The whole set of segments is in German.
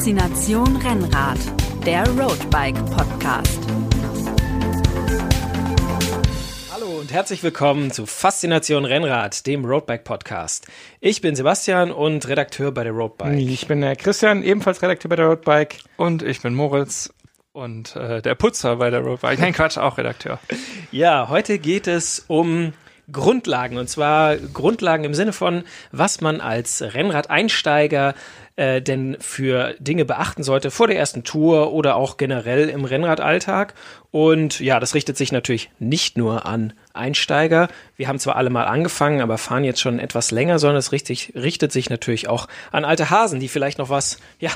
Faszination Rennrad, der Roadbike Podcast. Hallo und herzlich willkommen zu Faszination Rennrad, dem Roadbike Podcast. Ich bin Sebastian und Redakteur bei der Roadbike. Ich bin der Christian, ebenfalls Redakteur bei der Roadbike. Und ich bin Moritz und äh, der Putzer bei der Roadbike. Nein, Quatsch, auch Redakteur. Ja, heute geht es um Grundlagen und zwar Grundlagen im Sinne von, was man als Rennradeinsteiger äh, denn für Dinge beachten sollte vor der ersten Tour oder auch generell im Rennradalltag. Und ja, das richtet sich natürlich nicht nur an Einsteiger. Wir haben zwar alle mal angefangen, aber fahren jetzt schon etwas länger, sondern es richtet sich natürlich auch an alte Hasen, die vielleicht noch was, ja,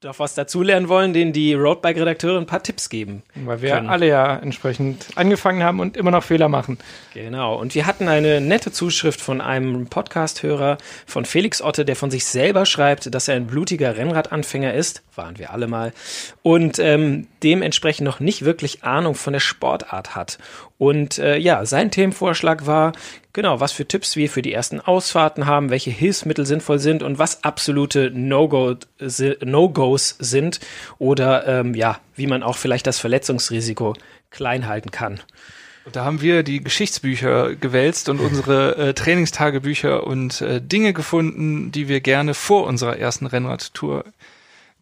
doch was dazulernen wollen, denen die Roadbike-Redakteure ein paar Tipps geben. Weil wir können. alle ja entsprechend angefangen haben und immer noch Fehler machen. Genau. Und wir hatten eine nette Zuschrift von einem Podcast-Hörer von Felix Otte, der von sich selber schreibt, dass er ein blutiger Rennradanfänger ist. Waren wir alle mal. Und ähm, dementsprechend noch nicht wirklich Ahnung von der Sportart hat. Und äh, ja, sein Themenvorschlag war, genau, was für Tipps wir für die ersten Ausfahrten haben, welche Hilfsmittel sinnvoll sind und was absolute No-Gos no sind oder ähm, ja, wie man auch vielleicht das Verletzungsrisiko klein halten kann. Da haben wir die Geschichtsbücher gewälzt und unsere äh, Trainingstagebücher und äh, Dinge gefunden, die wir gerne vor unserer ersten Rennradtour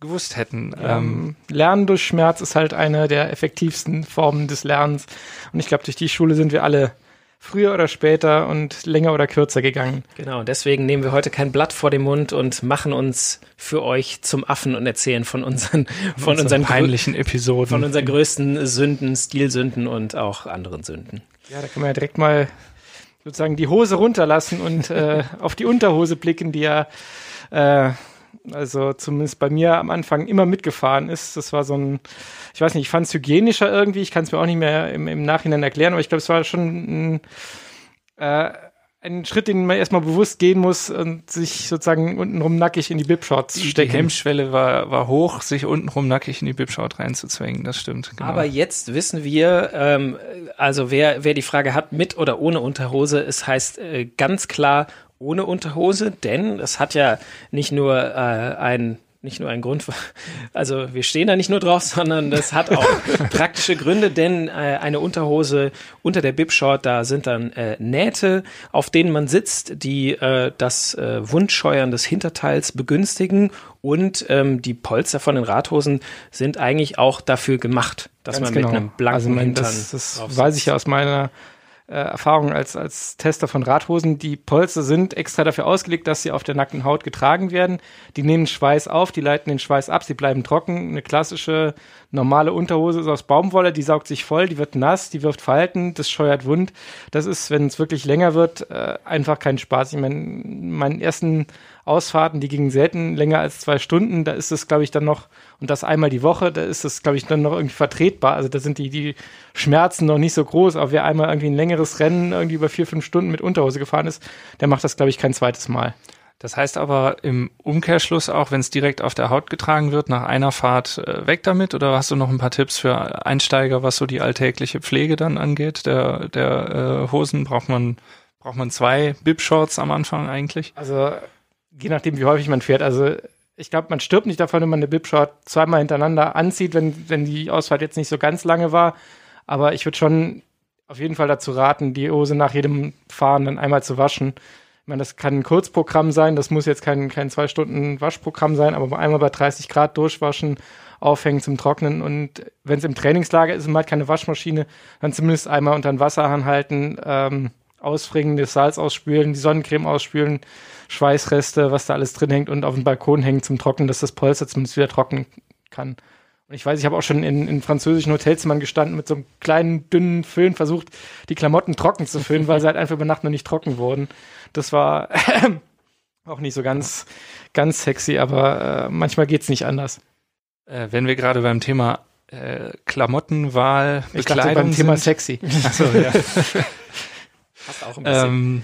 gewusst hätten. Ja, ähm, Lernen durch Schmerz ist halt eine der effektivsten Formen des Lernens. Und ich glaube, durch die Schule sind wir alle früher oder später und länger oder kürzer gegangen. Genau, deswegen nehmen wir heute kein Blatt vor den Mund und machen uns für euch zum Affen und erzählen von unseren, von unseren peinlichen Episoden. Von unseren größten Sünden, Stilsünden und auch anderen Sünden. Ja, da können wir ja direkt mal sozusagen die Hose runterlassen und äh, auf die Unterhose blicken, die ja äh, also zumindest bei mir am Anfang immer mitgefahren ist. Das war so ein, ich weiß nicht, ich fand es hygienischer irgendwie, ich kann es mir auch nicht mehr im, im Nachhinein erklären, aber ich glaube, es war schon ein, äh, ein Schritt, den man erstmal bewusst gehen muss und sich sozusagen untenrum nackig in die Bibshorts stecken. Die Hemmschwelle war, war hoch, sich untenrum nackig in die Bibshort reinzuzwängen, das stimmt. Genau. Aber jetzt wissen wir, ähm, also wer, wer die Frage hat, mit oder ohne Unterhose, es heißt äh, ganz klar ohne Unterhose, denn es hat ja nicht nur äh, ein nicht nur ein Grund, also wir stehen da nicht nur drauf, sondern das hat auch praktische Gründe, denn äh, eine Unterhose unter der Bibshort, da sind dann äh, Nähte, auf denen man sitzt, die äh, das äh, Wundscheuern des Hinterteils begünstigen und ähm, die Polster von den Radhosen sind eigentlich auch dafür gemacht, dass Ganz man genau. mit einem blanken also mein, Hintern das, das weiß ich ja aus meiner äh, Erfahrung als, als Tester von Radhosen. Die Polster sind extra dafür ausgelegt, dass sie auf der nackten Haut getragen werden. Die nehmen Schweiß auf, die leiten den Schweiß ab, sie bleiben trocken. Eine klassische normale Unterhose ist aus Baumwolle, die saugt sich voll, die wird nass, die wirft Falten, das scheuert wund. Das ist, wenn es wirklich länger wird, äh, einfach kein Spaß. Ich meine, meinen ersten Ausfahrten, die gingen selten länger als zwei Stunden. Da ist es, glaube ich, dann noch, und das einmal die Woche, da ist es, glaube ich, dann noch irgendwie vertretbar. Also da sind die, die Schmerzen noch nicht so groß. Aber wer einmal irgendwie ein längeres Rennen irgendwie über vier, fünf Stunden mit Unterhose gefahren ist, der macht das, glaube ich, kein zweites Mal. Das heißt aber im Umkehrschluss auch, wenn es direkt auf der Haut getragen wird, nach einer Fahrt äh, weg damit? Oder hast du noch ein paar Tipps für Einsteiger, was so die alltägliche Pflege dann angeht? Der, der äh, Hosen braucht man, braucht man zwei Bib-Shorts am Anfang eigentlich? Also je nachdem, wie häufig man fährt. Also ich glaube, man stirbt nicht davon, wenn man eine Bib-Short zweimal hintereinander anzieht, wenn, wenn die Ausfahrt jetzt nicht so ganz lange war. Aber ich würde schon auf jeden Fall dazu raten, die Hose nach jedem Fahren dann einmal zu waschen. Ich meine, das kann ein Kurzprogramm sein, das muss jetzt kein, kein zwei Stunden Waschprogramm sein, aber einmal bei 30 Grad durchwaschen, aufhängen zum Trocknen und wenn es im Trainingslager ist und man hat keine Waschmaschine, dann zumindest einmal unter den Wasserhahn halten, ähm, ausfringen, das Salz ausspülen, die Sonnencreme ausspülen, Schweißreste, was da alles drin hängt und auf den Balkon hängen zum Trocknen, dass das Polster zumindest wieder trocknen kann. Und ich weiß, ich habe auch schon in, in französischen Hotelzimmern gestanden mit so einem kleinen, dünnen Föhn versucht, die Klamotten trocken zu föhnen, weil sie halt einfach über Nacht noch nicht trocken wurden. Das war auch nicht so ganz, ganz sexy, aber äh, manchmal geht's nicht anders. Äh, wenn wir gerade beim Thema äh, Klamottenwahl, ich Bekleidung beim Thema sexy. Achso, ja. Passt auch ein bisschen. Ähm,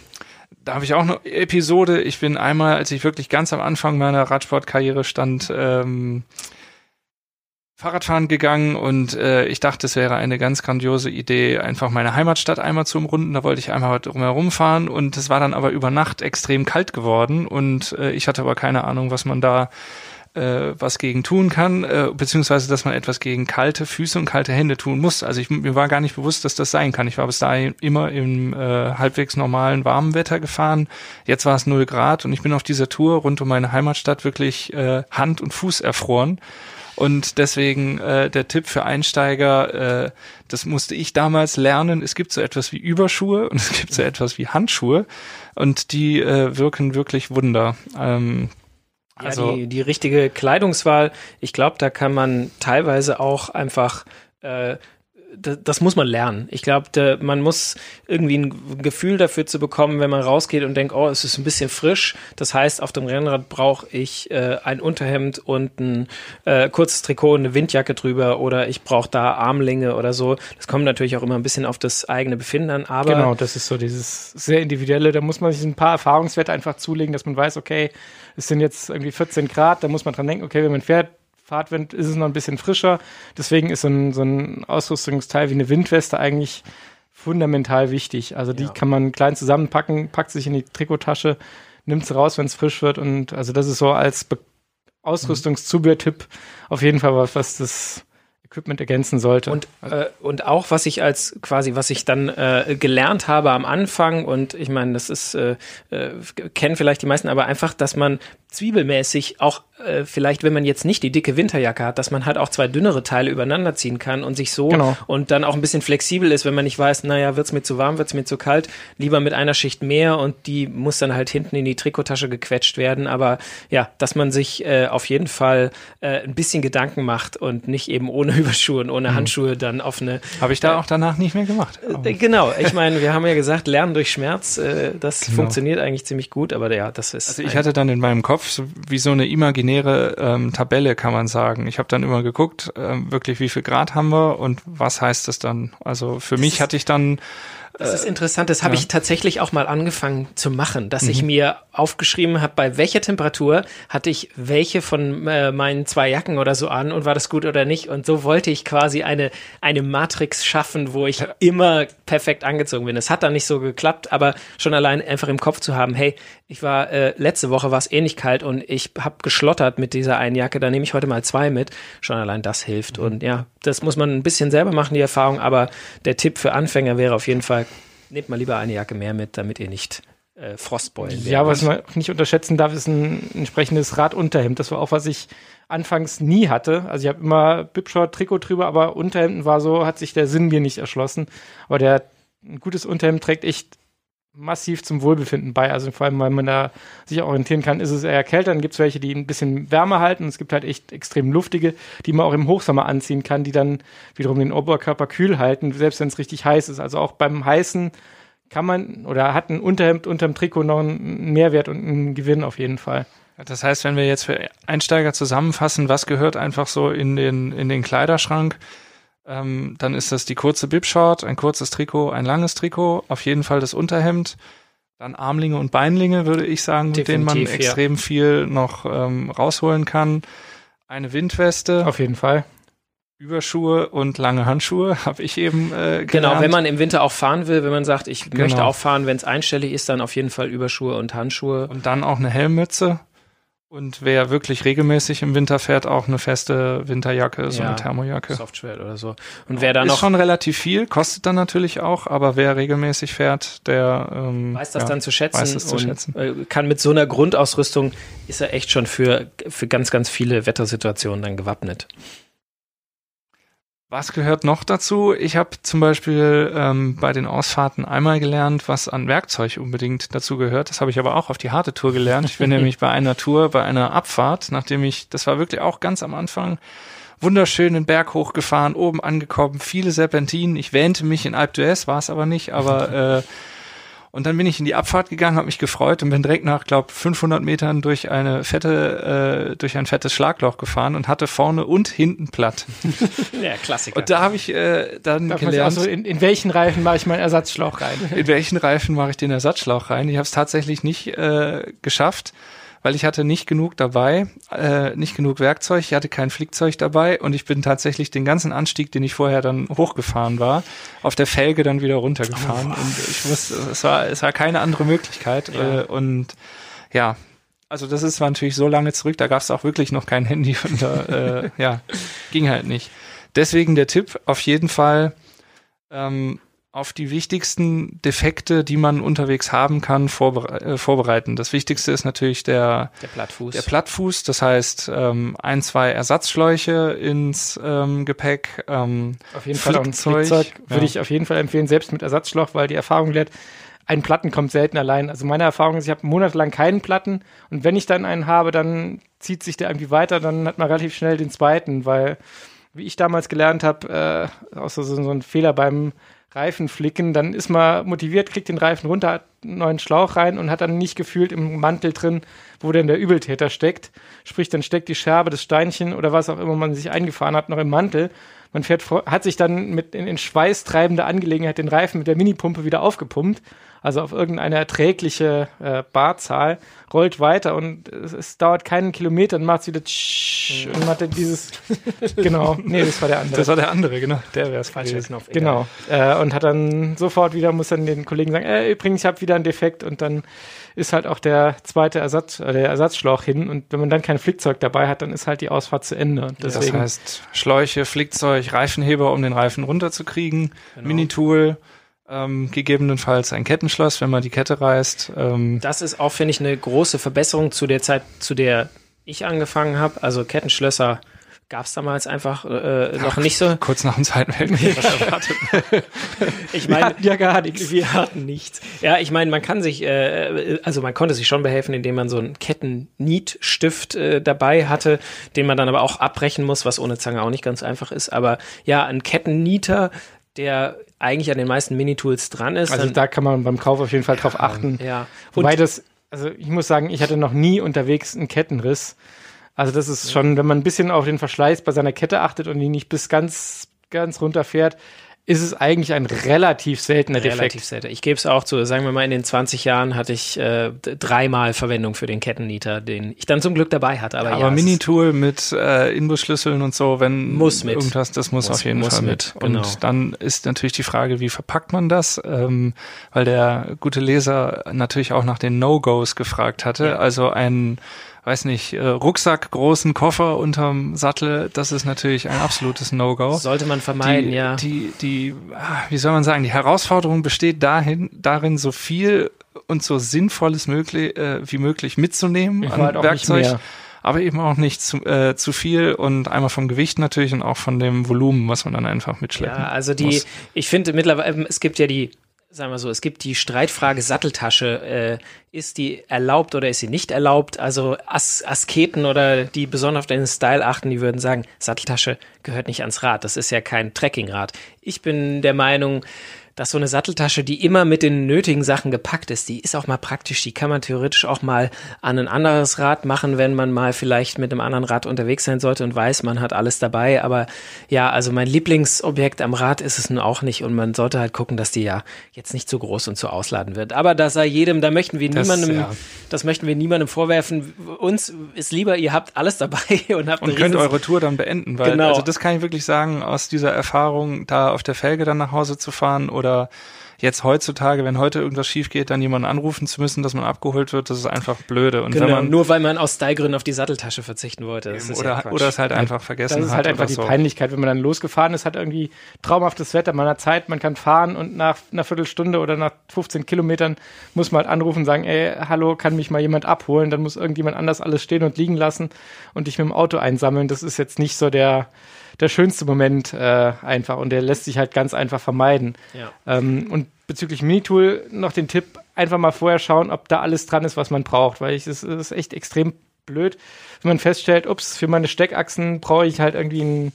da habe ich auch eine Episode. Ich bin einmal, als ich wirklich ganz am Anfang meiner Radsportkarriere stand, ähm, Fahrradfahren gegangen und äh, ich dachte, es wäre eine ganz grandiose Idee, einfach meine Heimatstadt einmal zu umrunden. Da wollte ich einmal drumherum fahren und es war dann aber über Nacht extrem kalt geworden und äh, ich hatte aber keine Ahnung, was man da äh, was gegen tun kann, äh, beziehungsweise dass man etwas gegen kalte Füße und kalte Hände tun muss. Also ich, mir war gar nicht bewusst, dass das sein kann. Ich war bis dahin immer im äh, halbwegs normalen warmen Wetter gefahren. Jetzt war es null Grad und ich bin auf dieser Tour rund um meine Heimatstadt wirklich äh, Hand und Fuß erfroren. Und deswegen äh, der Tipp für Einsteiger, äh, das musste ich damals lernen. Es gibt so etwas wie Überschuhe und es gibt so etwas wie Handschuhe und die äh, wirken wirklich Wunder. Ähm, also die, die richtige Kleidungswahl, ich glaube, da kann man teilweise auch einfach äh, das, muss man lernen. Ich glaube, man muss irgendwie ein Gefühl dafür zu bekommen, wenn man rausgeht und denkt, oh, es ist ein bisschen frisch. Das heißt, auf dem Rennrad brauche ich äh, ein Unterhemd und ein äh, kurzes Trikot, eine Windjacke drüber oder ich brauche da Armlinge oder so. Das kommt natürlich auch immer ein bisschen auf das eigene Befinden an. Aber genau, das ist so dieses sehr individuelle. Da muss man sich ein paar Erfahrungswerte einfach zulegen, dass man weiß, okay, es sind jetzt irgendwie 14 Grad. Da muss man dran denken, okay, wenn man fährt, Fahrtwind ist es noch ein bisschen frischer. Deswegen ist so ein, so ein Ausrüstungsteil wie eine Windweste eigentlich fundamental wichtig. Also die ja. kann man klein zusammenpacken, packt sich in die Trikottasche, nimmt sie raus, wenn es frisch wird. Und also das ist so als Be Ausrüstungszubehörtipp auf jeden Fall was, was das Equipment ergänzen sollte. Und, äh, und auch, was ich als quasi, was ich dann äh, gelernt habe am Anfang, und ich meine, das ist, äh, äh, kennen vielleicht die meisten, aber einfach, dass man zwiebelmäßig auch äh, vielleicht, wenn man jetzt nicht die dicke Winterjacke hat, dass man halt auch zwei dünnere Teile übereinander ziehen kann und sich so genau. und dann auch ein bisschen flexibel ist, wenn man nicht weiß, naja, wird's mir zu warm, wird's mir zu kalt, lieber mit einer Schicht mehr und die muss dann halt hinten in die Trikottasche gequetscht werden. Aber ja, dass man sich äh, auf jeden Fall äh, ein bisschen Gedanken macht und nicht eben ohne Überschuhe und ohne mhm. Handschuhe dann auf eine. Habe ich da auch danach nicht mehr gemacht. Äh, genau, ich meine, wir haben ja gesagt, Lernen durch Schmerz, äh, das genau. funktioniert eigentlich ziemlich gut, aber ja, das ist. Also ich hatte dann in meinem Kopf so, wie so eine imaginäre ähm, Tabelle, kann man sagen. Ich habe dann immer geguckt, äh, wirklich wie viel Grad haben wir und was heißt das dann. Also für das mich hatte ich dann das ist interessant, das habe ja. ich tatsächlich auch mal angefangen zu machen, dass mhm. ich mir aufgeschrieben habe, bei welcher Temperatur hatte ich welche von äh, meinen zwei Jacken oder so an und war das gut oder nicht. Und so wollte ich quasi eine, eine Matrix schaffen, wo ich ja. immer perfekt angezogen bin. Es hat dann nicht so geklappt, aber schon allein einfach im Kopf zu haben, hey, ich war äh, letzte Woche war es eh nicht kalt und ich habe geschlottert mit dieser einen Jacke, da nehme ich heute mal zwei mit. Schon allein das hilft. Mhm. Und ja, das muss man ein bisschen selber machen, die Erfahrung, aber der Tipp für Anfänger wäre auf jeden Fall, nehmt mal lieber eine Jacke mehr mit, damit ihr nicht äh, Frostbeulen werdet. Ja, was man nicht unterschätzen darf, ist ein entsprechendes Radunterhemd. Das war auch, was ich anfangs nie hatte. Also ich habe immer Bipshort, Trikot drüber, aber Unterhemden war so, hat sich der Sinn mir nicht erschlossen. Aber der ein gutes Unterhemd trägt echt massiv zum Wohlbefinden bei. Also vor allem, weil man da sich orientieren kann, ist es eher kälter. Dann gibt es welche, die ein bisschen wärmer halten. Es gibt halt echt extrem luftige, die man auch im Hochsommer anziehen kann, die dann wiederum den Oberkörper kühl halten, selbst wenn es richtig heiß ist. Also auch beim heißen kann man oder hat ein Unterhemd unterm Trikot noch einen Mehrwert und einen Gewinn auf jeden Fall. Das heißt, wenn wir jetzt für Einsteiger zusammenfassen, was gehört einfach so in den, in den Kleiderschrank, ähm, dann ist das die kurze Bibshort, ein kurzes Trikot, ein langes Trikot, auf jeden Fall das Unterhemd, dann Armlinge und Beinlinge, würde ich sagen, mit denen man ja. extrem viel noch ähm, rausholen kann. Eine Windweste. Auf jeden Fall. Überschuhe und lange Handschuhe habe ich eben äh, gelernt. Genau, wenn man im Winter auch fahren will, wenn man sagt, ich genau. möchte auch fahren, wenn es einstellig ist, dann auf jeden Fall Überschuhe und Handschuhe. Und dann auch eine Helmmütze. Und wer wirklich regelmäßig im Winter fährt, auch eine feste Winterjacke, so ja, eine Thermojacke. Softshell oder so. Und wer da noch. Ist schon relativ viel, kostet dann natürlich auch, aber wer regelmäßig fährt, der ähm, weiß das ja, dann zu schätzen weiß das zu schätzen. Äh, kann mit so einer Grundausrüstung, ist er echt schon für, für ganz, ganz viele Wettersituationen dann gewappnet. Was gehört noch dazu? Ich habe zum Beispiel ähm, bei den Ausfahrten einmal gelernt, was an Werkzeug unbedingt dazu gehört. Das habe ich aber auch auf die harte Tour gelernt. Ich bin nämlich bei einer Tour, bei einer Abfahrt, nachdem ich, das war wirklich auch ganz am Anfang, wunderschön den Berg hochgefahren, oben angekommen, viele Serpentinen. Ich wähnte mich in Alpe d'Huez, war es aber nicht, aber äh, und dann bin ich in die Abfahrt gegangen, habe mich gefreut und bin direkt nach, glaube 500 Metern durch eine fette, äh, durch ein fettes Schlagloch gefahren und hatte vorne und hinten platt. ja, Klassiker. Und da habe ich äh, dann Darf gelernt. Also in, in welchen Reifen mache ich meinen Ersatzschlauch rein? in welchen Reifen mache ich den Ersatzschlauch rein? Ich habe es tatsächlich nicht äh, geschafft weil ich hatte nicht genug dabei, äh, nicht genug Werkzeug, ich hatte kein Flickzeug dabei und ich bin tatsächlich den ganzen Anstieg, den ich vorher dann hochgefahren war, auf der Felge dann wieder runtergefahren oh. und ich wusste, es war, es war keine andere Möglichkeit ja. äh, und ja, Also das ist natürlich so lange zurück, da gab es auch wirklich noch kein Handy und da, äh, ja, ging halt nicht. Deswegen der Tipp, auf jeden Fall ähm, auf die wichtigsten Defekte, die man unterwegs haben kann, vorbere äh, vorbereiten. Das Wichtigste ist natürlich der, Der Plattfuß. der Plattfuß, das heißt ähm, ein, zwei Ersatzschläuche ins ähm, Gepäck. Ähm, Auf jeden Fall auch ein Flickzeug, Flickzeug würde ja. ich auf jeden Fall empfehlen, selbst mit Ersatzschlauch, weil die Erfahrung lehrt, ein Platten kommt selten allein. Also meine Erfahrung ist, ich habe monatelang keinen Platten und wenn ich dann einen habe, dann zieht sich der irgendwie weiter, dann hat man relativ schnell den zweiten, weil wie ich damals gelernt habe, äh, auch so, so, so ein Fehler beim Reifenflicken, dann ist man motiviert, kriegt den Reifen runter, hat einen neuen Schlauch rein und hat dann nicht gefühlt im Mantel drin, wo denn der Übeltäter steckt. Sprich, dann steckt die Scherbe, das Steinchen oder was auch immer man sich eingefahren hat, noch im Mantel. Man fährt hat sich dann mit in, in schweißtreibender Angelegenheit den Reifen mit der Minipumpe wieder aufgepumpt, also auf irgendeine erträgliche äh, Barzahl, rollt weiter und es, es dauert keinen Kilometer, dann macht es wieder tsch und man hat dann dieses, genau, nee, das war der andere. das war der andere, genau. Der wäre es Falscher gewesen. Knopf. egal. Genau. Äh, und hat dann sofort wieder, muss dann den Kollegen sagen, äh, übrigens, ich habe wieder einen Defekt und dann ist halt auch der zweite Ersatz, äh, der Ersatzschlauch hin und wenn man dann kein Flickzeug dabei hat, dann ist halt die Ausfahrt zu Ende. Und Das deswegen, heißt Schläuche, Flickzeug, Reifenheber, um den Reifen runterzukriegen, Genau. Minitool, ähm, gegebenenfalls ein Kettenschloss, wenn man die Kette reißt. Ähm, Das ist auch, finde ich, eine große Verbesserung zu der Zeit, zu der ich angefangen habe. Also Kettenschlösser gab es damals einfach äh, noch nicht so. kurz nach dem Zweiten Weltkrieg. Ich wir meine, hatten ja gar nichts. wir hatten nichts. Ja, ich meine, man kann sich, äh, also man konnte sich schon behelfen, indem man so einen Kettennietstift äh, dabei hatte, den man dann aber auch abbrechen muss, was ohne Zange auch nicht ganz einfach ist. Aber ja, ein Kettennieter, der eigentlich an den meisten Minitools dran ist. Also da kann man beim Kauf auf jeden Fall drauf achten. ja. Und Wobei das, also ich muss sagen, ich hatte noch nie unterwegs einen Kettenriss. Also das ist schon, wenn man ein bisschen auf den Verschleiß bei seiner Kette achtet und die nicht bis ganz, ganz runter fährt, ist es eigentlich ein relativ seltener Relativ Defekt. selten. Ich gebe es auch zu. Sagen wir mal, in den 20 Jahren hatte ich äh, dreimal Verwendung für den Kettennieter, den ich dann zum Glück dabei hatte. Aber, Aber ja, Minitool mit äh, Inbusschlüsseln und so, wenn Muss mit. irgendwas, das muss, Muss- auf jeden muss Fall mit, mit. genau. Und dann ist natürlich die Frage, wie verpackt man das? Ähm, weil der gute Leser natürlich auch nach den No-Gos gefragt hatte. Ja. Also ein weiß nicht, äh, Rucksack, großen Koffer unterm Sattel, das ist natürlich ein absolutes No-Go. sollte man vermeiden, die, ja. Die, die, ah, wie soll man sagen, die Herausforderung besteht dahin, darin, so viel und so Sinnvolles möglich, äh, wie mölich mitzunehmen Ich an halt Werkzeug, aber eben auch nicht zu, äh, zu viel und einmal vom Gewicht natürlich und auch von dem Volumen, was man dann einfach mitschleppen Ja, also die, muss. ich finde mittlerweile, es gibt ja die, sagen wir so, es gibt die Streitfrage Satteltasche. Äh, ist die erlaubt oder ist sie nicht erlaubt? Also As Asketen oder die besonders auf den Style achten, die würden sagen, Satteltasche gehört nicht ans Rad. Das ist ja kein Trekkingrad. Ich bin der Meinung, dass so eine Satteltasche, die immer mit den nötigen Sachen gepackt ist, die ist auch mal praktisch. Die kann man theoretisch auch mal an ein anderes Rad machen, wenn man mal vielleicht mit einem anderen Rad unterwegs sein sollte und weiß, man hat alles dabei. Aber ja, also mein Lieblingsobjekt am Rad ist es nun auch nicht und man sollte halt gucken, dass die ja jetzt nicht zu groß und zu ausladen wird. Aber da sei jedem, da möchten wir Das, niemandem, ja. Das möchten wir niemandem vorwerfen. Uns ist lieber, ihr habt alles dabei und habt Und könnt eure Tour dann beenden, weil Genau. also das kann ich wirklich sagen, aus dieser Erfahrung, da auf der Felge dann nach Hause zu fahren oder jetzt heutzutage, wenn heute irgendwas schief geht, dann jemanden anrufen zu müssen, dass man abgeholt wird, das ist einfach blöde. Und Genau, wenn man nur weil man aus Stylegründen auf die Satteltasche verzichten wollte. Das ist ja oder, oder es halt einfach vergessen Das ist hat halt einfach oder die so. Peinlichkeit, wenn man dann losgefahren ist, hat irgendwie traumhaftes Wetter, man hat Zeit, man kann fahren und nach einer Viertelstunde oder nach 15 Kilometern muss man halt anrufen und sagen, ey, hallo, kann mich mal jemand abholen? Dann muss irgendjemand anders alles stehen und liegen lassen und dich mit dem Auto einsammeln. Das ist jetzt nicht so der, der schönste Moment äh, einfach. Und der lässt sich halt ganz einfach vermeiden. Ja. Ähm, und bezüglich Minitool noch den Tipp, einfach mal vorher schauen, ob da alles dran ist, was man braucht, weil ich, es ist echt extrem blöd, wenn man feststellt, ups, für meine Steckachsen brauche ich halt irgendwie einen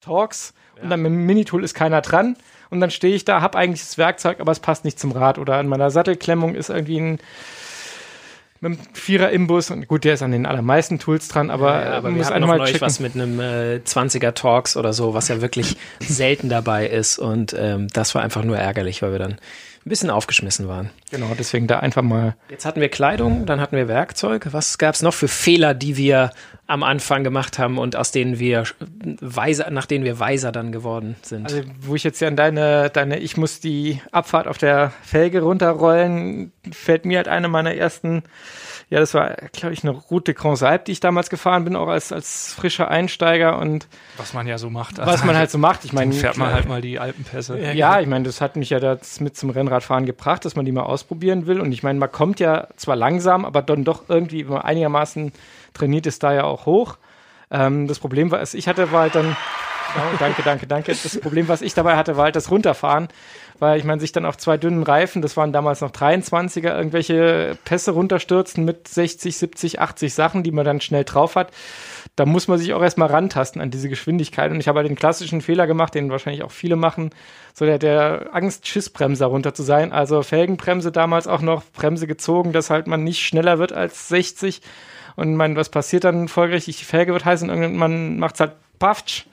Torx. Und dann mit dem Minitool ist keiner dran. Und dann stehe ich da, habe eigentlich das Werkzeug, aber es passt nicht zum Rad. Oder an meiner Sattelklemmung ist irgendwie ein mit einem Vierer-Imbus und gut, der ist an den allermeisten Tools dran, aber, Ja, aber man wir hatten noch neulich checken. was mit einem äh, 20er Talks oder so, was ja wirklich selten dabei ist. Und ähm, das war einfach nur ärgerlich, weil wir dann ein bisschen aufgeschmissen waren. Genau, deswegen da einfach mal Jetzt hatten wir Kleidung, dann hatten wir Werkzeug. Was gab es noch für Fehler, die wir am Anfang gemacht haben und aus denen wir weiser, nach denen wir weiser dann geworden sind. Also, wo ich jetzt ja an deine, deine, ich muss die Abfahrt auf der Felge runterrollen, fällt mir halt eine meiner ersten ja, das war, glaube ich, eine Route Grand Alp, die ich damals gefahren bin, auch als, als frischer Einsteiger und was man ja so macht. Was man halt so macht. Ich meine, fährt man halt mal die Alpenpässe. Ja, ja, ich meine, das hat mich ja das mit zum Rennradfahren gebracht, dass man die mal ausprobieren will. Und ich meine, man kommt ja zwar langsam, aber dann doch irgendwie, wenn man einigermaßen trainiert ist, da ja auch hoch. Ähm, das Problem war, ich hatte, war halt dann Oh, danke, danke, danke. Das Problem, was ich dabei hatte, war halt das Runterfahren, weil ich meine, sich dann auf zwei dünnen Reifen, das waren damals noch 23er, irgendwelche Pässe runterstürzen mit 60, 70, 80 Sachen, die man dann schnell drauf hat. Da muss man sich auch erstmal rantasten an diese Geschwindigkeit. Und ich habe halt den klassischen Fehler gemacht, den wahrscheinlich auch viele machen, so der, der Angst-Schiss-Bremser runter zu sein. Also Felgenbremse damals auch noch, Bremse gezogen, dass halt man nicht schneller wird als 60. Und man, was passiert dann folgerichtig? Die Felge wird heiß und irgendwann macht es halt paftsch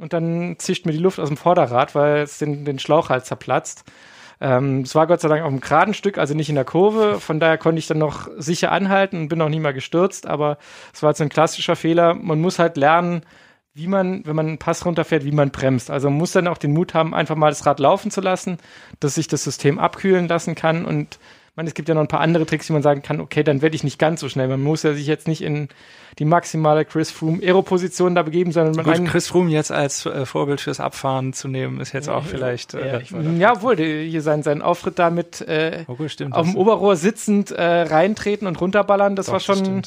und dann zischt mir die Luft aus dem Vorderrad, weil es den, den Schlauch halt zerplatzt. Ähm, es war Gott sei Dank auf einem geraden Stück, also nicht in der Kurve. Von daher konnte ich dann noch sicher anhalten und bin auch nie mal gestürzt. Aber es war jetzt ein klassischer Fehler. Man muss halt lernen, wie man, wenn man einen Pass runterfährt, wie man bremst. Also man muss dann auch den Mut haben, einfach mal das Rad laufen zu lassen, dass sich das System abkühlen lassen kann und meine, es gibt ja noch ein paar andere Tricks, wie man sagen kann, okay, dann werde ich nicht ganz so schnell. Man muss ja sich jetzt nicht in die maximale Chris Froome Aero-Position da begeben, sondern man Gut, Chris Froome jetzt als äh, Vorbild fürs Abfahren zu nehmen, ist jetzt auch vielleicht. Äh, ja, ja wohl, hier sein, sein Auftritt da mit äh, oh, stimmt, auf dem Oberrohr sitzend äh, reintreten und runterballern, das Doch, war schon.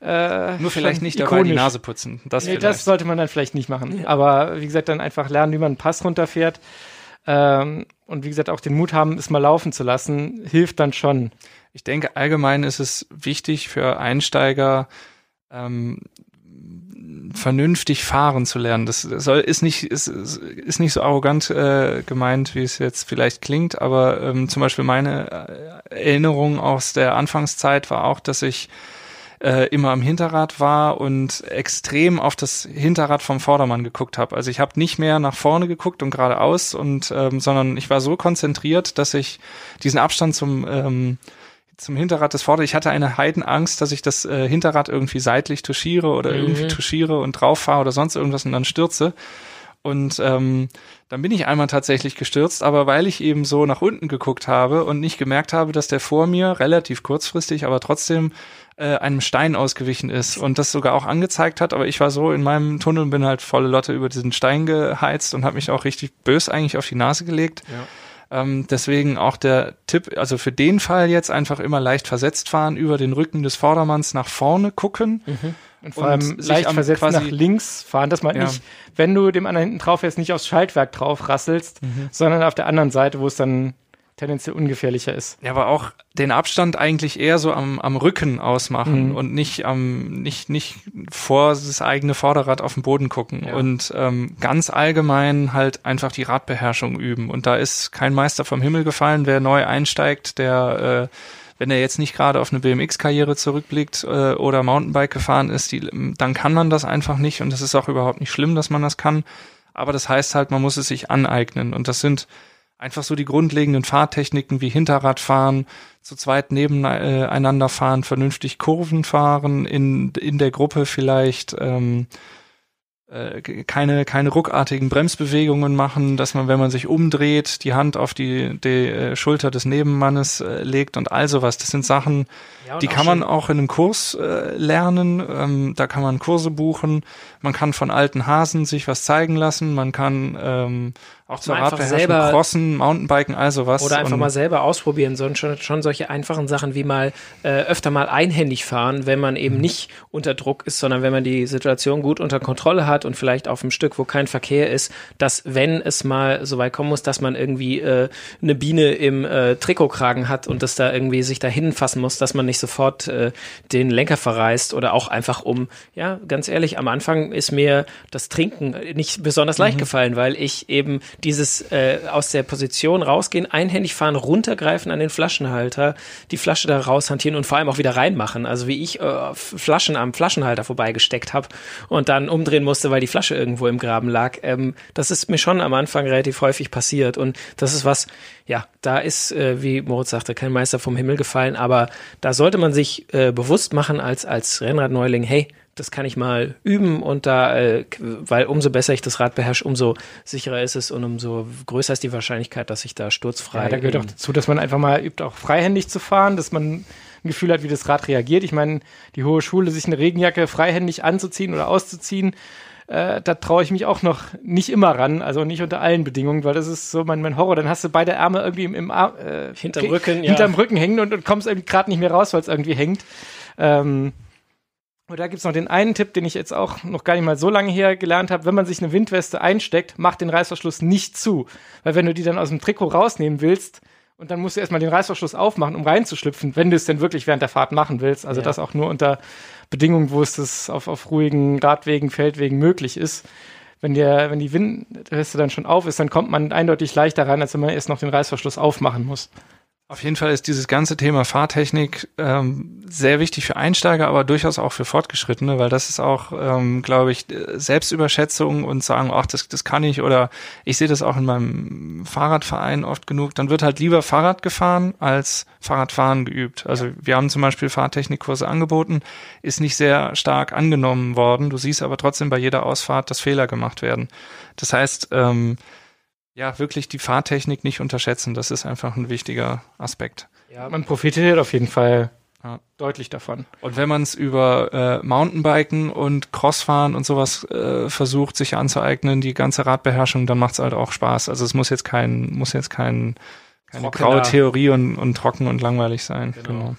Das äh, Nur vielleicht nicht ikonisch. dabei die Nase putzen. Das, nee, das sollte man dann vielleicht nicht machen. Ja. Aber wie gesagt, dann einfach lernen, wie man einen Pass runterfährt. Ähm, und wie gesagt, auch den Mut haben, es mal laufen zu lassen, hilft dann schon. Ich denke, allgemein ist es wichtig für Einsteiger, ähm, vernünftig fahren zu lernen. Das soll ist nicht ist, ist nicht so arrogant äh, gemeint, wie es jetzt vielleicht klingt, aber ähm, zum Beispiel meine äh, Erinnerung aus der Anfangszeit war auch, dass ich äh, immer am Hinterrad war und extrem auf das Hinterrad vom Vordermann geguckt habe. Also ich habe nicht mehr nach vorne geguckt und geradeaus und ähm, sondern ich war so konzentriert, dass ich diesen Abstand zum ähm, zum Hinterrad des Vorder. Ich hatte eine Heidenangst, dass ich das äh, Hinterrad irgendwie seitlich touchiere oder mhm. irgendwie touchiere und drauf fahre oder sonst irgendwas und dann stürze. Und ähm, dann bin ich einmal tatsächlich gestürzt, aber weil ich eben so nach unten geguckt habe und nicht gemerkt habe, dass der vor mir relativ kurzfristig, aber trotzdem äh, einem Stein ausgewichen ist und das sogar auch angezeigt hat, aber ich war so in meinem Tunnel und bin halt volle Lotte über diesen Stein geheizt und habe mich auch richtig bös eigentlich auf die Nase gelegt. Ja. Ähm, deswegen auch der Tipp, also für den Fall jetzt einfach immer leicht versetzt fahren, über den Rücken des Vordermanns nach vorne gucken. Mhm. Und vor allem leicht versetzt nach links fahren, dass man ja. nicht, wenn du dem anderen hinten drauf jetzt nicht aufs Schaltwerk drauf rasselst, mhm. sondern auf der anderen Seite, wo es dann tendenziell ungefährlicher ist. Ja, aber auch den Abstand eigentlich eher so am, am Rücken ausmachen mhm. und nicht am nicht nicht vor das eigene Vorderrad auf den Boden gucken ja. und ähm, ganz allgemein halt einfach die Radbeherrschung üben und da ist kein Meister vom Himmel gefallen, wer neu einsteigt, der äh, wenn er jetzt nicht gerade auf eine BMX-Karriere zurückblickt äh, oder Mountainbike gefahren ist, die, dann kann man das einfach nicht und das ist auch überhaupt nicht schlimm, dass man das kann. Aber das heißt halt, man muss es sich aneignen und das sind einfach so die grundlegenden Fahrtechniken wie Hinterradfahren, zu zweit nebeneinander fahren, vernünftig Kurven fahren, in, in der Gruppe vielleicht ähm, äh, keine, keine ruckartigen Bremsbewegungen machen, dass man, wenn man sich umdreht, die Hand auf die, die äh, Schulter des Nebenmannes äh, legt und all sowas. Das sind Sachen, ja, die kann man auch in einem Kurs äh, lernen. Ähm, da kann man Kurse buchen. Man kann von alten Hasen sich was zeigen lassen. Man kann ähm, auch zur Radbeherrschung crossen, Mountainbiken, all sowas. Oder einfach mal selber ausprobieren, sondern schon, schon solche einfachen Sachen wie mal äh, öfter mal einhändig fahren, wenn man eben mhm. nicht unter Druck ist, sondern wenn man die Situation gut unter Kontrolle hat und vielleicht auf einem Stück, wo kein Verkehr ist, dass wenn es mal so weit kommen muss, dass man irgendwie äh, eine Biene im äh, Trikotkragen hat und das da irgendwie sich da hinfassen muss, dass man nicht sofort äh, den Lenker verreißt oder auch einfach um, ja, ganz ehrlich, am Anfang ist mir das Trinken nicht besonders leicht mhm. gefallen, weil ich eben dieses äh, aus der Position rausgehen, einhändig fahren, runtergreifen an den Flaschenhalter, die Flasche da raushantieren und vor allem auch wieder reinmachen. Also wie ich äh, Flaschen am Flaschenhalter vorbeigesteckt habe und dann umdrehen musste, weil die Flasche irgendwo im Graben lag. Ähm, das ist mir schon am Anfang relativ häufig passiert und das ist was, ja, da ist, äh, wie Moritz sagte, kein Meister vom Himmel gefallen, aber da sollte man sich äh, bewusst machen als, als Rennradneuling, hey, das kann ich mal üben und da, äh, weil umso besser ich das Rad beherrsche, umso sicherer ist es und umso größer ist die Wahrscheinlichkeit, dass ich da sturzfrei. Ja, da gehört auch dazu, dass man einfach mal übt, auch freihändig zu fahren, dass man ein Gefühl hat, wie das Rad reagiert. Ich meine, die hohe Schule, sich eine Regenjacke freihändig anzuziehen oder auszuziehen, äh, da traue ich mich auch noch nicht immer ran, also nicht unter allen Bedingungen, weil das ist so mein, mein Horror. Dann hast du beide Arme irgendwie im, im äh, hinterm Rücken, ja. hinterm Rücken hängen und, und kommst irgendwie gerade nicht mehr raus, weil es irgendwie hängt. Ähm, und da gibt's noch den einen Tipp, den ich jetzt auch noch gar nicht mal so lange her gelernt habe. Wenn man sich eine Windweste einsteckt, mach den Reißverschluss nicht zu. Weil wenn du die dann aus dem Trikot rausnehmen willst, und dann musst du erstmal den Reißverschluss aufmachen, um reinzuschlüpfen, wenn du es denn wirklich während der Fahrt machen willst. Also ja. das auch nur unter Bedingungen, wo es das auf, auf ruhigen Radwegen, Feldwegen möglich ist. Wenn, der, wenn die Windweste dann schon auf ist, dann kommt man eindeutig leichter rein, als wenn man erst noch den Reißverschluss aufmachen muss. Auf jeden Fall ist dieses ganze Thema Fahrtechnik ähm, sehr wichtig für Einsteiger, aber durchaus auch für Fortgeschrittene, weil das ist auch, ähm, glaube ich, Selbstüberschätzung und sagen, ach, das, das kann ich oder ich sehe das auch in meinem Fahrradverein oft genug. Dann wird halt lieber Fahrrad gefahren als Fahrradfahren geübt. Also wir haben zum Beispiel Fahrtechnikkurse angeboten, ist nicht sehr stark angenommen worden. Du siehst aber trotzdem bei jeder Ausfahrt, dass Fehler gemacht werden. Das heißt, ähm, ja, wirklich die Fahrtechnik nicht unterschätzen. Das ist einfach ein wichtiger Aspekt. Ja, man profitiert auf jeden Fall ja. deutlich davon. Und wenn man es über äh, Mountainbiken und Crossfahren und sowas äh, versucht, sich anzueignen, die ganze Radbeherrschung, dann macht es halt auch Spaß. Also es muss jetzt kein, muss jetzt kein, keine Trockener. graue Theorie und, und trocken und langweilig sein. Genau. genau.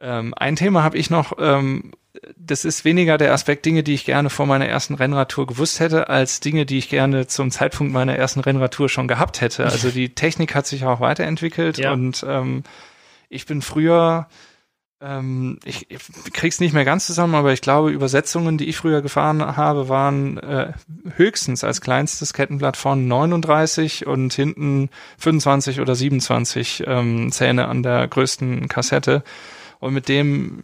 Ähm, ein Thema habe ich noch, ähm, das ist weniger der Aspekt Dinge, die ich gerne vor meiner ersten Rennradtour gewusst hätte, als Dinge, die ich gerne zum Zeitpunkt meiner ersten Rennradtour schon gehabt hätte. Also die Technik hat sich auch weiterentwickelt ja. und ähm, ich bin früher, ähm, ich, ich krieg's nicht mehr ganz zusammen, aber ich glaube, Übersetzungen, die ich früher gefahren habe, waren äh, höchstens als kleinstes Kettenblatt von 39 und hinten 25 oder 27 ähm, Zähne an der größten Kassette. Und mit dem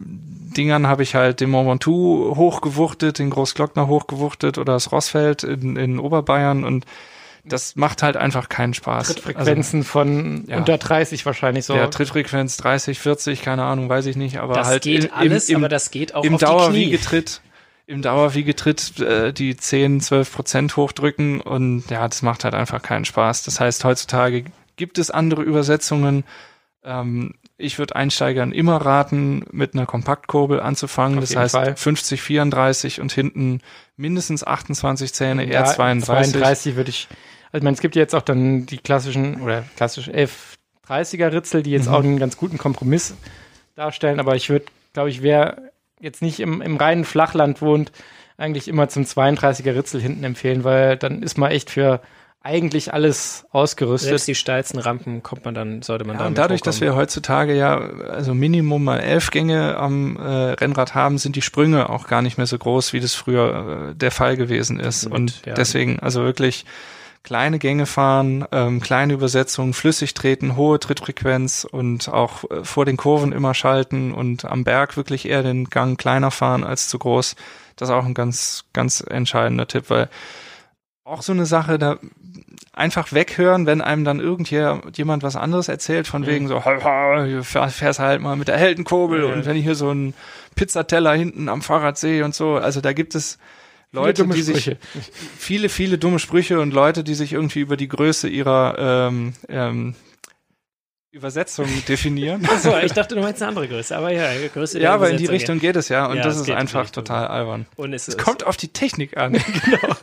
Dingern habe ich halt den Mont Ventoux hochgewuchtet, den Großglockner hochgewuchtet oder das Rossfeld in, in Oberbayern und das macht halt einfach keinen Spaß. Trittfrequenzen also, von ja, unter 30 wahrscheinlich so. Ja, Trittfrequenz 30, 40, keine Ahnung, weiß ich nicht, aber das halt geht im, alles, im, aber das geht auch im auf Dauerwiegetritt. Im Dauerwiegetritt äh, die 10, 12 Prozent hochdrücken und ja, das macht halt einfach keinen Spaß. Das heißt, heutzutage gibt es andere Übersetzungen. Ähm, ich würde Einsteigern immer raten, mit einer Kompaktkurbel anzufangen. Auf das heißt Fall. 50, 34 und hinten mindestens 28 Zähne, eher ja, 32. 32 würde ich, also ich meine, es gibt ja jetzt auch dann die klassischen oder klassisch F30er Ritzel, die jetzt mhm. auch einen ganz guten Kompromiss darstellen, aber ich würde, glaube ich, wer jetzt nicht im, im reinen Flachland wohnt, eigentlich immer zum 32er Ritzel hinten empfehlen, weil dann ist man echt für eigentlich alles ausgerüstet. Selbst die steilsten Rampen kommt man dann, sollte man ja, dann. Und dadurch, dass wir heutzutage ja also Minimum mal elf Gänge am äh, Rennrad haben, sind die Sprünge auch gar nicht mehr so groß, wie das früher äh, der Fall gewesen ist. Mit, und ja. deswegen also wirklich kleine Gänge fahren, ähm, kleine Übersetzungen, flüssig treten, hohe Trittfrequenz und auch äh, vor den Kurven immer schalten und am Berg wirklich eher den Gang kleiner fahren als zu groß. Das ist auch ein ganz, ganz entscheidender Tipp, weil auch so eine Sache, da einfach weghören, wenn einem dann irgendjemand was anderes erzählt, von mhm. wegen so, fährst halt mal mit der Heldenkurbel ja. und wenn ich hier so einen Pizzateller hinten am Fahrrad sehe und so, also da gibt es Leute, die sich viele, viele dumme Sprüche und Leute, die sich irgendwie über die Größe ihrer ähm, ähm, Übersetzung definieren. Achso, ich dachte, du meinst eine andere Größe, aber ja, Größe Ja, aber in die Richtung geht es ja und ja, das ist einfach total albern. Und es, es kommt auf die Technik an. genau.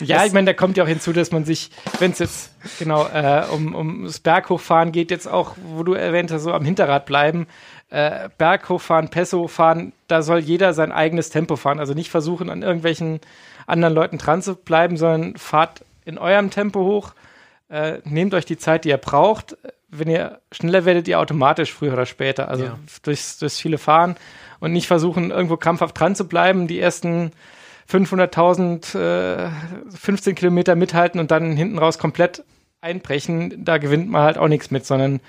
Ja, ich meine, da kommt ja auch hinzu, dass man sich, wenn es jetzt genau äh, um, um das Berghochfahren geht, jetzt auch, wo du erwähnt hast, so am Hinterrad bleiben, äh, Berghochfahren, Pesso fahren, da soll jeder sein eigenes Tempo fahren. Also nicht versuchen, an irgendwelchen anderen Leuten dran zu bleiben, sondern fahrt in eurem Tempo hoch. Äh, nehmt euch die Zeit, die ihr braucht wenn ihr schneller werdet, ihr automatisch früher oder später. Also ja. durchs, durchs viele Fahren und nicht versuchen, irgendwo krampfhaft dran zu bleiben, die ersten 500.000, äh, 15 Kilometer mithalten und dann hinten raus komplett einbrechen. Da gewinnt man halt auch nichts mit, sondern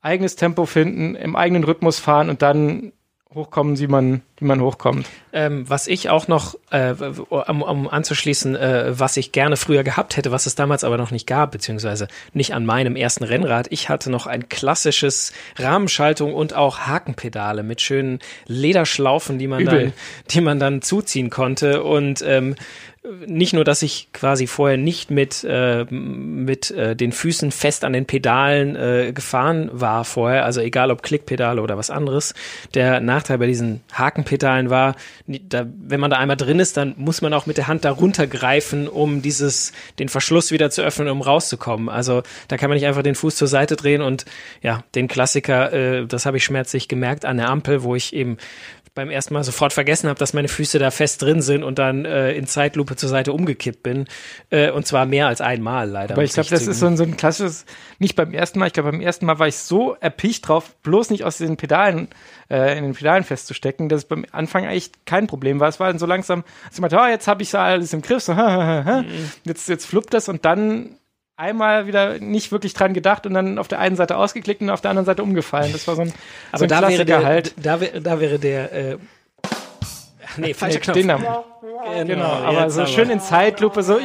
eigenes Tempo finden, im eigenen Rhythmus fahren und dann hochkommen, wie man, wie man hochkommt. Ähm, was ich auch noch, äh, um, um anzuschließen, äh, was ich gerne früher gehabt hätte, was es damals aber noch nicht gab, beziehungsweise nicht an meinem ersten Rennrad. Ich hatte noch ein klassisches Rahmenschaltung und auch Hakenpedale mit schönen Lederschlaufen, die man, dann, die man dann zuziehen konnte. Und ähm, nicht nur, dass ich quasi vorher nicht mit, äh, mit äh, den Füßen fest an den Pedalen äh, gefahren war vorher, also egal ob Klickpedale oder was anderes. Der Nachteil bei diesen Hakenpedalen war, da, wenn man da einmal drin ist, dann muss man auch mit der Hand da runtergreifen, um dieses, den Verschluss wieder zu öffnen, um rauszukommen. Also da kann man nicht einfach den Fuß zur Seite drehen und ja, den Klassiker, äh, das habe ich schmerzlich gemerkt an der Ampel, wo ich eben beim ersten Mal sofort vergessen habe, dass meine Füße da fest drin sind und dann äh, in Zeitlupe zur Seite umgekippt bin. Äh, und zwar mehr als einmal leider. Aber ich glaube, das ist so ein, so ein klassisches, nicht beim ersten Mal, ich glaube, beim ersten Mal war ich so erpicht drauf, bloß nicht aus den Pedalen, äh, in den Pedalen festzustecken, dass es beim Anfang eigentlich kein Problem war. Es war dann so langsam, als ich meinte, oh, jetzt habe ich alles im Griff, so, mhm. jetzt, jetzt fluppt das und dann einmal wieder nicht wirklich dran gedacht und dann auf der einen Seite ausgeklickt und auf der anderen Seite umgefallen. Das war so ein, Aber so ein da Klassiker wäre der, halt. Da, da wäre der äh, nee, falscher Nee, Knopf. wir. Genau, aber so schön in Zeitlupe, so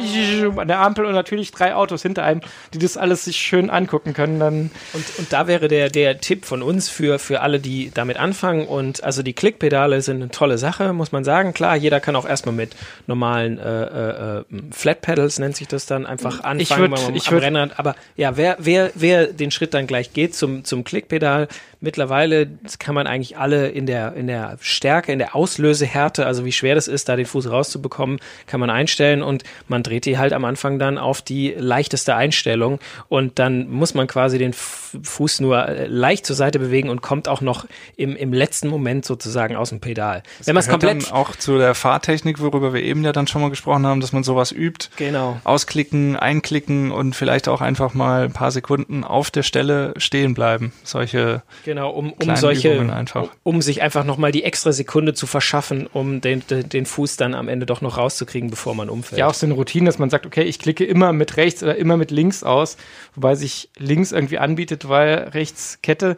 an der Ampel und natürlich drei Autos hinter einem, die das alles sich schön angucken können. Dann Und, und da wäre der, der Tipp von uns für, für alle, die damit anfangen. Und also die Klickpedale sind eine tolle Sache, muss man sagen. Klar, jeder kann auch erstmal mit normalen äh, äh, äh, Flat Pedals, nennt sich das dann, einfach anfangen Ich würd- man ich am würd- Rennrad. Aber ja, wer, wer, wer den Schritt dann gleich geht zum, zum Klickpedal, mittlerweile kann man eigentlich alle in der, in der Stärke, in der Auslösehärte, also wie schwer das ist, da den Fuß rauszubekommen, kann man einstellen und man dreht die halt am Anfang dann auf die leichteste Einstellung und dann muss man quasi den Fuß nur äh, leicht zur Seite bewegen und kommt auch noch im, im letzten Moment sozusagen aus dem Pedal. Wenn man es komplett dann auch zu der Fahrtechnik, worüber wir eben ja dann schon mal gesprochen haben, dass man sowas übt. Genau. Ausklicken, einklicken und vielleicht auch einfach mal ein paar Sekunden auf der Stelle stehen bleiben. Solche Genau, um, um Kleine solche, um sich einfach nochmal die extra Sekunde zu verschaffen, um den, den, Fuß dann am Ende doch noch rauszukriegen, bevor man umfällt. ja auch so eine Routine, dass man sagt, okay, ich klicke immer mit rechts oder immer mit links aus, wobei sich links irgendwie anbietet, weil rechts Kette.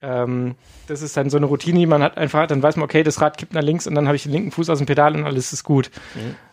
Ähm, das ist dann so eine Routine, die man hat einfach, dann weiß man, okay, das Rad kippt nach links und dann habe ich den linken Fuß aus dem Pedal und alles ist gut.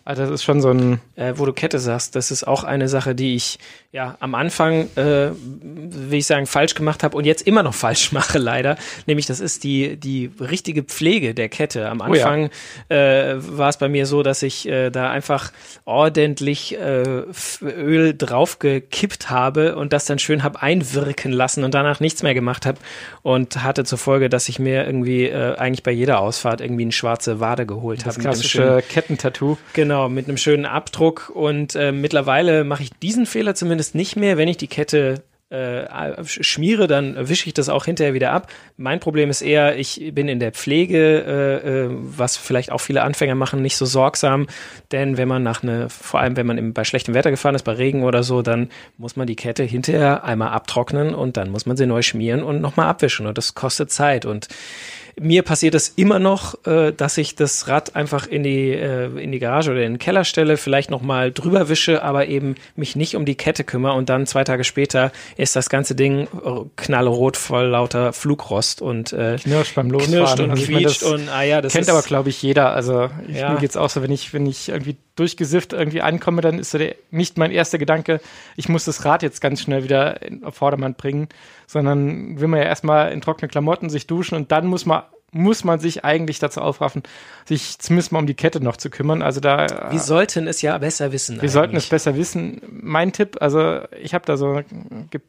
Also das ist schon so ein, äh, wo du Kette sagst, das ist auch eine Sache, die ich ja am Anfang, äh, will ich sagen, falsch gemacht habe und jetzt immer noch falsch mache, leider. Nämlich, das ist die, die richtige Pflege der Kette. Am Oh ja. Anfang äh, war es bei mir so, dass ich äh, da einfach ordentlich äh, Öl draufgekippt habe und das dann schön habe einwirken lassen und danach nichts mehr gemacht habe und hatte zur Folge, dass ich mir irgendwie äh, eigentlich bei jeder Ausfahrt irgendwie eine schwarze Wade geholt das habe. einem schönen- klassische Kettentattoo. Genau, mit einem schönen Abdruck. Und äh, mittlerweile mache ich diesen Fehler zumindest nicht mehr. Wenn ich die Kette äh, schmiere, dann wische ich das auch hinterher wieder ab. Mein Problem ist eher, ich bin in der Pflege, äh, äh, was vielleicht auch viele Anfänger machen, nicht so sorgsam. Denn wenn man nach eine, vor allem wenn man im, bei schlechtem Wetter gefahren ist, bei Regen oder so, dann muss man die Kette hinterher einmal abtrocknen und dann muss man sie neu schmieren und nochmal abwischen. Und das kostet Zeit. Und mir passiert es immer noch, äh, dass ich das Rad einfach in die, äh, in die Garage oder in den Keller stelle, vielleicht nochmal drüber wische, aber eben mich nicht um die Kette kümmere und dann zwei Tage später ist das ganze Ding äh, knallrot voll lauter Flugrost und äh, Knirscht beim Losfahren. knirscht und Also meine, quietscht das und ah ja, das kennt aber, glaube ich, jeder. Also ich, Ja. mir geht's auch so, wenn ich, wenn ich irgendwie durchgesifft irgendwie ankomme, dann ist so der, nicht mein erster Gedanke, ich muss das Rad jetzt ganz schnell wieder in, auf Vordermann bringen, sondern will man ja erstmal in trockene Klamotten sich duschen und dann muss man muss man sich eigentlich dazu aufraffen, sich zumindest mal um die Kette noch zu kümmern. Also da wir sollten es ja besser wissen. wir sollten es eigentlich. besser wissen. Mein Tipp, also ich habe da so gibt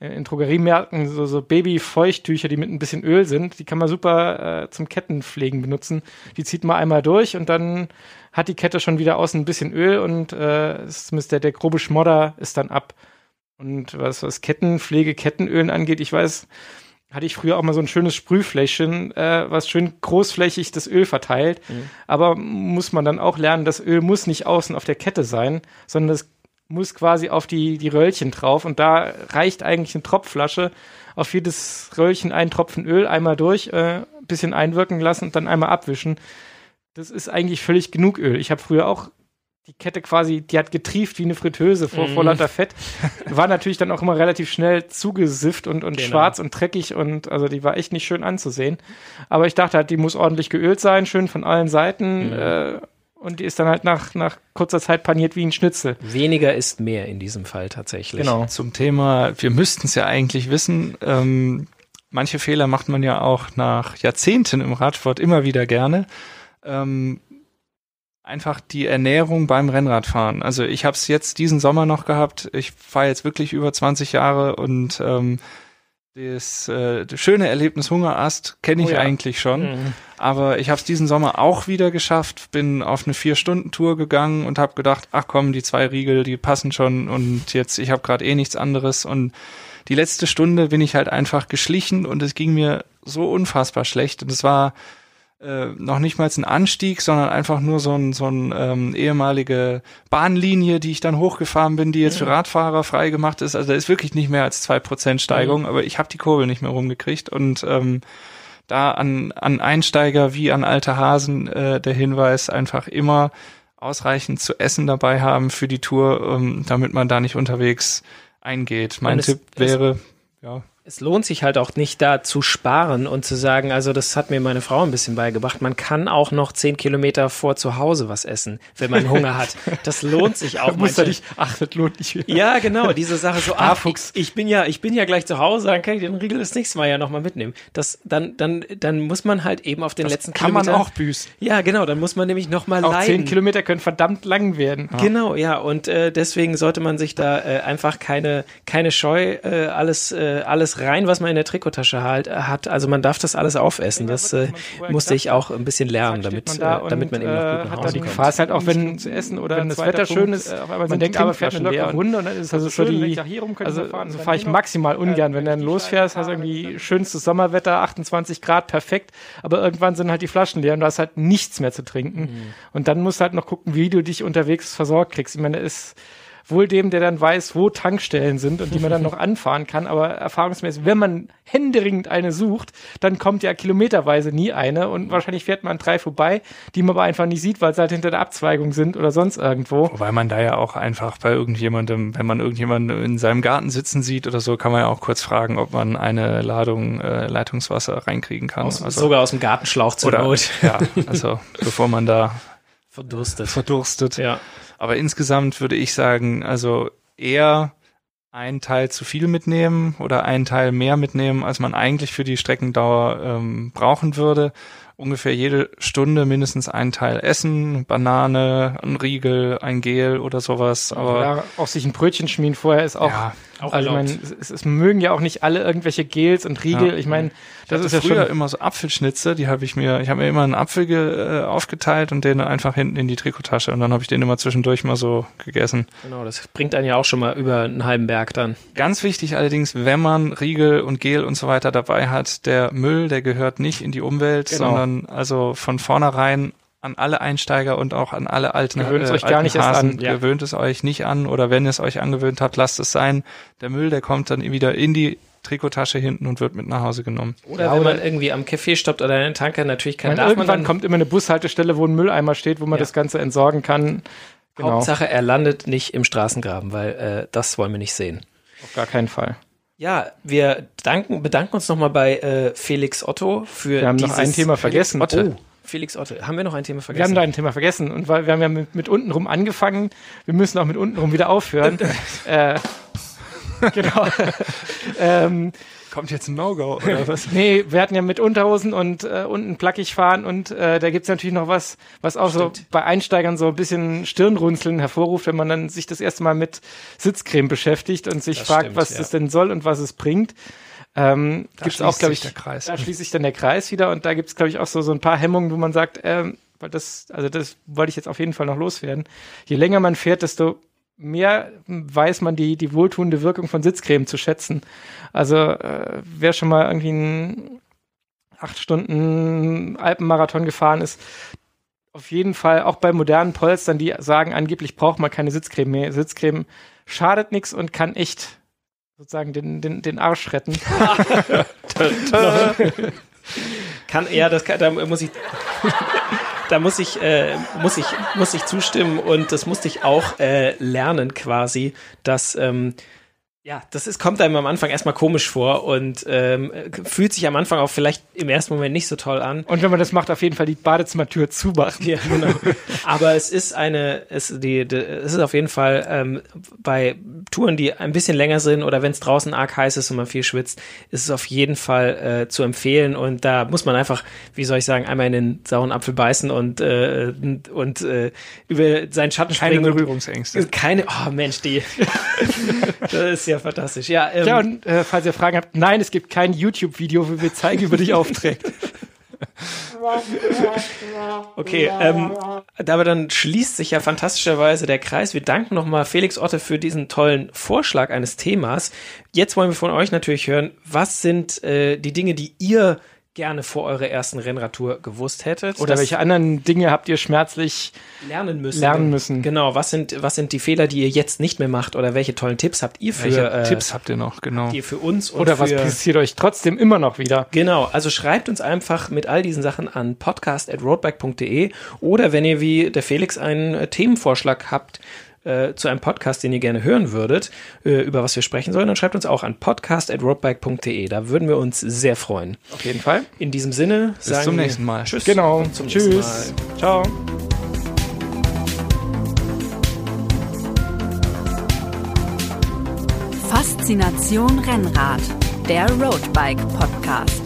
in Drogeriemärkten so, so Babyfeuchttücher, die mit ein bisschen Öl sind. Die kann man super äh, zum Kettenpflegen benutzen. Die zieht man einmal durch und dann hat die Kette schon wieder außen ein bisschen Öl und äh, ist zumindest der, der grobe Schmodder ist dann ab. Und was, was Kettenpflege, Kettenölen angeht, ich weiß, hatte ich früher auch mal so ein schönes Sprühfläschchen, äh, was schön großflächig das Öl verteilt. Aber muss man dann auch lernen, das Öl muss nicht außen auf der Kette sein, sondern das muss quasi auf die, die Röllchen drauf. Und da reicht eigentlich eine Tropfflasche. Auf jedes Röllchen ein Tropfen Öl, einmal durch, äh, bisschen einwirken lassen und dann einmal abwischen. Das ist eigentlich völlig genug Öl. Ich habe früher auch die Kette quasi, die hat getrieft wie eine Fritteuse vor, vor lauter Fett. War natürlich dann auch immer relativ schnell zugesifft und, und Genau. schwarz und dreckig und also die war echt nicht schön anzusehen. Aber ich dachte halt, die muss ordentlich geölt sein, schön von allen Seiten. Äh, und die ist dann halt nach, nach kurzer Zeit paniert wie ein Schnitzel. Weniger ist mehr in diesem Fall tatsächlich. Genau. Zum Thema, wir müssten es ja eigentlich wissen, ähm, manche Fehler macht man ja auch nach Jahrzehnten im Radsport immer wieder gerne. Ähm, einfach die Ernährung beim Rennradfahren. Also ich habe es jetzt diesen Sommer noch gehabt. Ich fahre jetzt wirklich über 20 Jahre und ähm, das, äh, das schöne Erlebnis Hungerast kenne ich Oh ja. eigentlich schon. Mhm. Aber ich habe es diesen Sommer auch wieder geschafft, bin auf eine Vier-Stunden-Tour gegangen und habe gedacht, ach komm, die zwei Riegel, die passen schon und jetzt, ich habe gerade eh nichts anderes. Und die letzte Stunde bin ich halt einfach geschlichen und es ging mir so unfassbar schlecht. Und es war äh, noch nicht mal ein Anstieg, sondern einfach nur so ein, so ein ähm, ehemalige Bahnlinie, die ich dann hochgefahren bin, die jetzt für Radfahrer freigemacht ist. Also da ist wirklich nicht mehr als zwei Prozent Steigung, aber ich habe die Kurbel nicht mehr rumgekriegt. Und ähm, da an, an Einsteiger wie an alte Hasen äh, der Hinweis, einfach immer ausreichend zu essen dabei haben für die Tour, ähm, damit man da nicht unterwegs eingeht. Mein es- Tipp es- wäre, ja, Es lohnt sich halt auch nicht da zu sparen und zu sagen, also das hat mir meine Frau ein bisschen beigebracht, man kann auch noch zehn Kilometer vor zu Hause was essen, wenn man Hunger hat. Das lohnt sich auch. Ja manche- nicht, ach, das lohnt nicht. Ja, genau, diese Sache so, ach, ich, Sparfuchs. ich bin ja, ich bin ja gleich zu Hause, dann kann ich den Riegel das nächste Mal ja nochmal mitnehmen. Das, dann, dann, dann muss man halt eben auf den letzten kann man Kilometer. auch büßen. Ja, genau, dann muss man nämlich nochmal leiden. zehn Kilometer können verdammt lang werden. Genau, ja, und äh, deswegen sollte man sich da äh, einfach keine, keine Scheu, äh, alles, äh, alles rein, was man in der Trikottasche halt, äh, hat. Also man darf das alles aufessen. Das äh, musste ich auch ein bisschen lernen, damit, äh, man da damit man eben noch gut äh, nach hat Hause die. Gefahr ist halt auch, wenn, zu essen oder wenn das Wetter schön ist, äh, auf einmal man sind denkt aber, fährt eine leer. Runde und dann ist also so die, ich sag, hier rum können also so fahre ich maximal ungern, äh, wenn du dann losfährst, hast Scheiben irgendwie schönstes Sommerwetter, 28 Grad, perfekt, aber irgendwann sind halt die Flaschen leer und du hast halt nichts mehr zu trinken. Mhm. Und dann musst du halt noch gucken, wie du dich unterwegs versorgt kriegst. Ich meine, ist wohl dem, der dann weiß, wo Tankstellen sind und die man dann noch anfahren kann, aber erfahrungsmäßig, wenn man händeringend eine sucht, dann kommt ja kilometerweise nie eine und wahrscheinlich fährt man drei vorbei, die man aber einfach nicht sieht, weil sie halt hinter der Abzweigung sind oder sonst irgendwo. Wobei man da ja auch einfach bei irgendjemandem, wenn man irgendjemanden in seinem Garten sitzen sieht oder so, kann man ja auch kurz fragen, ob man eine Ladung äh, Leitungswasser reinkriegen kann. Aus, also, sogar aus dem Gartenschlauch zur oder, Not. ja, also bevor man da Verdurstet. verdurstet. Ja. Aber insgesamt würde ich sagen, also eher einen Teil zu viel mitnehmen oder einen Teil mehr mitnehmen, als man eigentlich für die Streckendauer ähm, brauchen würde. Ungefähr jede Stunde mindestens einen Teil essen, Banane, ein Riegel, ein Gel oder sowas. Aber ja, auch sich ein Brötchen schmieren vorher ist auch, ja, Auch also ich meine, es, es, mögen ja auch nicht alle irgendwelche Gels und Riegel. Ja. Ich meine, das das ist ja früher schon immer so Apfelschnitze, die habe ich mir, ich habe mir immer einen Apfel ge, äh, aufgeteilt und den einfach hinten in die Trikottasche und dann habe ich den immer zwischendurch mal so gegessen. Genau, das bringt einen ja auch schon mal über einen halben Berg dann. Ganz wichtig allerdings, wenn man Riegel und Gel und so weiter dabei hat, der Müll, der gehört nicht in die Umwelt, Genau. sondern also von vornherein an alle Einsteiger und auch an alle alten Gewöhnt es euch alten gar nicht erst Hasen, an, ja. Gewöhnt es euch nicht an oder wenn ihr es euch angewöhnt habt, lasst es sein. Der Müll, der kommt dann wieder in die Trikottasche hinten und wird mit nach Hause genommen. Oder Ja, wenn oder- man irgendwie am Café stoppt oder einen Tanker, natürlich ich kann, meine, irgendwann dann, kommt immer eine Bushaltestelle, wo ein Mülleimer steht, wo man Ja. das Ganze entsorgen kann. Genau, Hauptsache, er landet nicht im Straßengraben, weil äh, das wollen wir nicht sehen. auf gar keinen Fall. Ja, wir danken, bedanken uns nochmal bei äh, Felix Otto für Wir haben noch dieses ein Thema vergessen. Otte. Oh, Felix Otto. Haben wir noch ein Thema Wir haben vergessen? da ein Thema vergessen und weil wir haben ja mit, mit untenrum angefangen, wir müssen auch mit untenrum wieder aufhören. äh, genau. ähm, Kommt jetzt ein No-Go oder was? nee, wir hatten ja mit Unterhosen und äh, unten plackig fahren und äh, da gibt's natürlich noch was, was auch so Stimmt. bei Einsteigern so ein bisschen Stirnrunzeln hervorruft, wenn man dann sich das erste Mal mit Sitzcreme beschäftigt und sich Das fragt, stimmt, was ja. das denn soll und was es bringt. Ähm, Da gibt's auch, schließt glaube sich ich, der Kreis. da schließt sich dann der Kreis wieder und da gibt's glaube ich, auch so, so ein paar Hemmungen, wo man sagt, ähm, weil das, also das wollte ich jetzt auf jeden Fall noch loswerden. Je länger man fährt, desto mehr weiß man die, die wohltuende Wirkung von Sitzcreme zu schätzen. Also äh, wer schon mal irgendwie einen acht Stunden Alpenmarathon gefahren ist, auf jeden Fall auch bei modernen Polstern, die sagen, angeblich braucht man keine Sitzcreme mehr. Sitzcreme schadet nichts und kann echt sozusagen den, den, den Arsch retten. Kann, ja, das kann, da muss ich, da muss ich, äh, muss ich, muss ich zustimmen und das musste ich auch äh, lernen quasi, dass ähm, ja, das ist, kommt einem am Anfang erstmal komisch vor und ähm, fühlt sich am Anfang auch vielleicht im ersten Moment nicht so toll an. Und wenn man das macht, auf jeden Fall die Badezimmertür zumachen. Ja, genau. Aber es ist eine, es, die, die, es ist auf jeden Fall ähm, bei Touren, die ein bisschen länger sind oder wenn es draußen arg heiß ist und man viel schwitzt, ist es auf jeden Fall äh, zu empfehlen. Und da muss man einfach, wie soll ich sagen, einmal in den sauren Apfel beißen und, äh, und äh, über seinen Schatten Keine springen. Berührungsängste. Keine, oh Mensch, die. das ist ja fantastisch. Ja, ähm, Ja, und äh, falls ihr Fragen habt, nein, es gibt kein YouTube-Video, wo wir zeigen, wie man dich aufträgt. Okay, ähm, aber dann schließt sich ja fantastischerweise der Kreis. Wir danken nochmal Felix Otte für diesen tollen Vorschlag eines Themas. Jetzt wollen wir von euch natürlich hören, was sind äh, die Dinge, die ihr gerne vor eurer ersten Rennradtour gewusst hättet? Oder welche anderen Dinge habt ihr schmerzlich lernen müssen. lernen müssen? Genau, was sind, was sind die Fehler, die ihr jetzt nicht mehr macht? Oder welche tollen Tipps habt ihr für, Welche äh, Tipps habt ihr noch? Genau. ihr für uns? Und Oder was für, passiert euch trotzdem immer noch wieder? Genau, also schreibt uns einfach mit all diesen Sachen an podcast.roadbike.de oder wenn ihr wie der Felix einen äh, Themenvorschlag habt äh, zu einem Podcast, den ihr gerne hören würdet, äh, über was wir sprechen sollen, dann schreibt uns auch an podcast.roadbike.de. Da würden wir uns sehr freuen. Auf jeden Fall. In diesem Sinne Bis sagen zum nächsten Mal. Tschüss. Genau. zum Tschüss. Mal. Ciao. Faszination Rennrad, der Roadbike Podcast.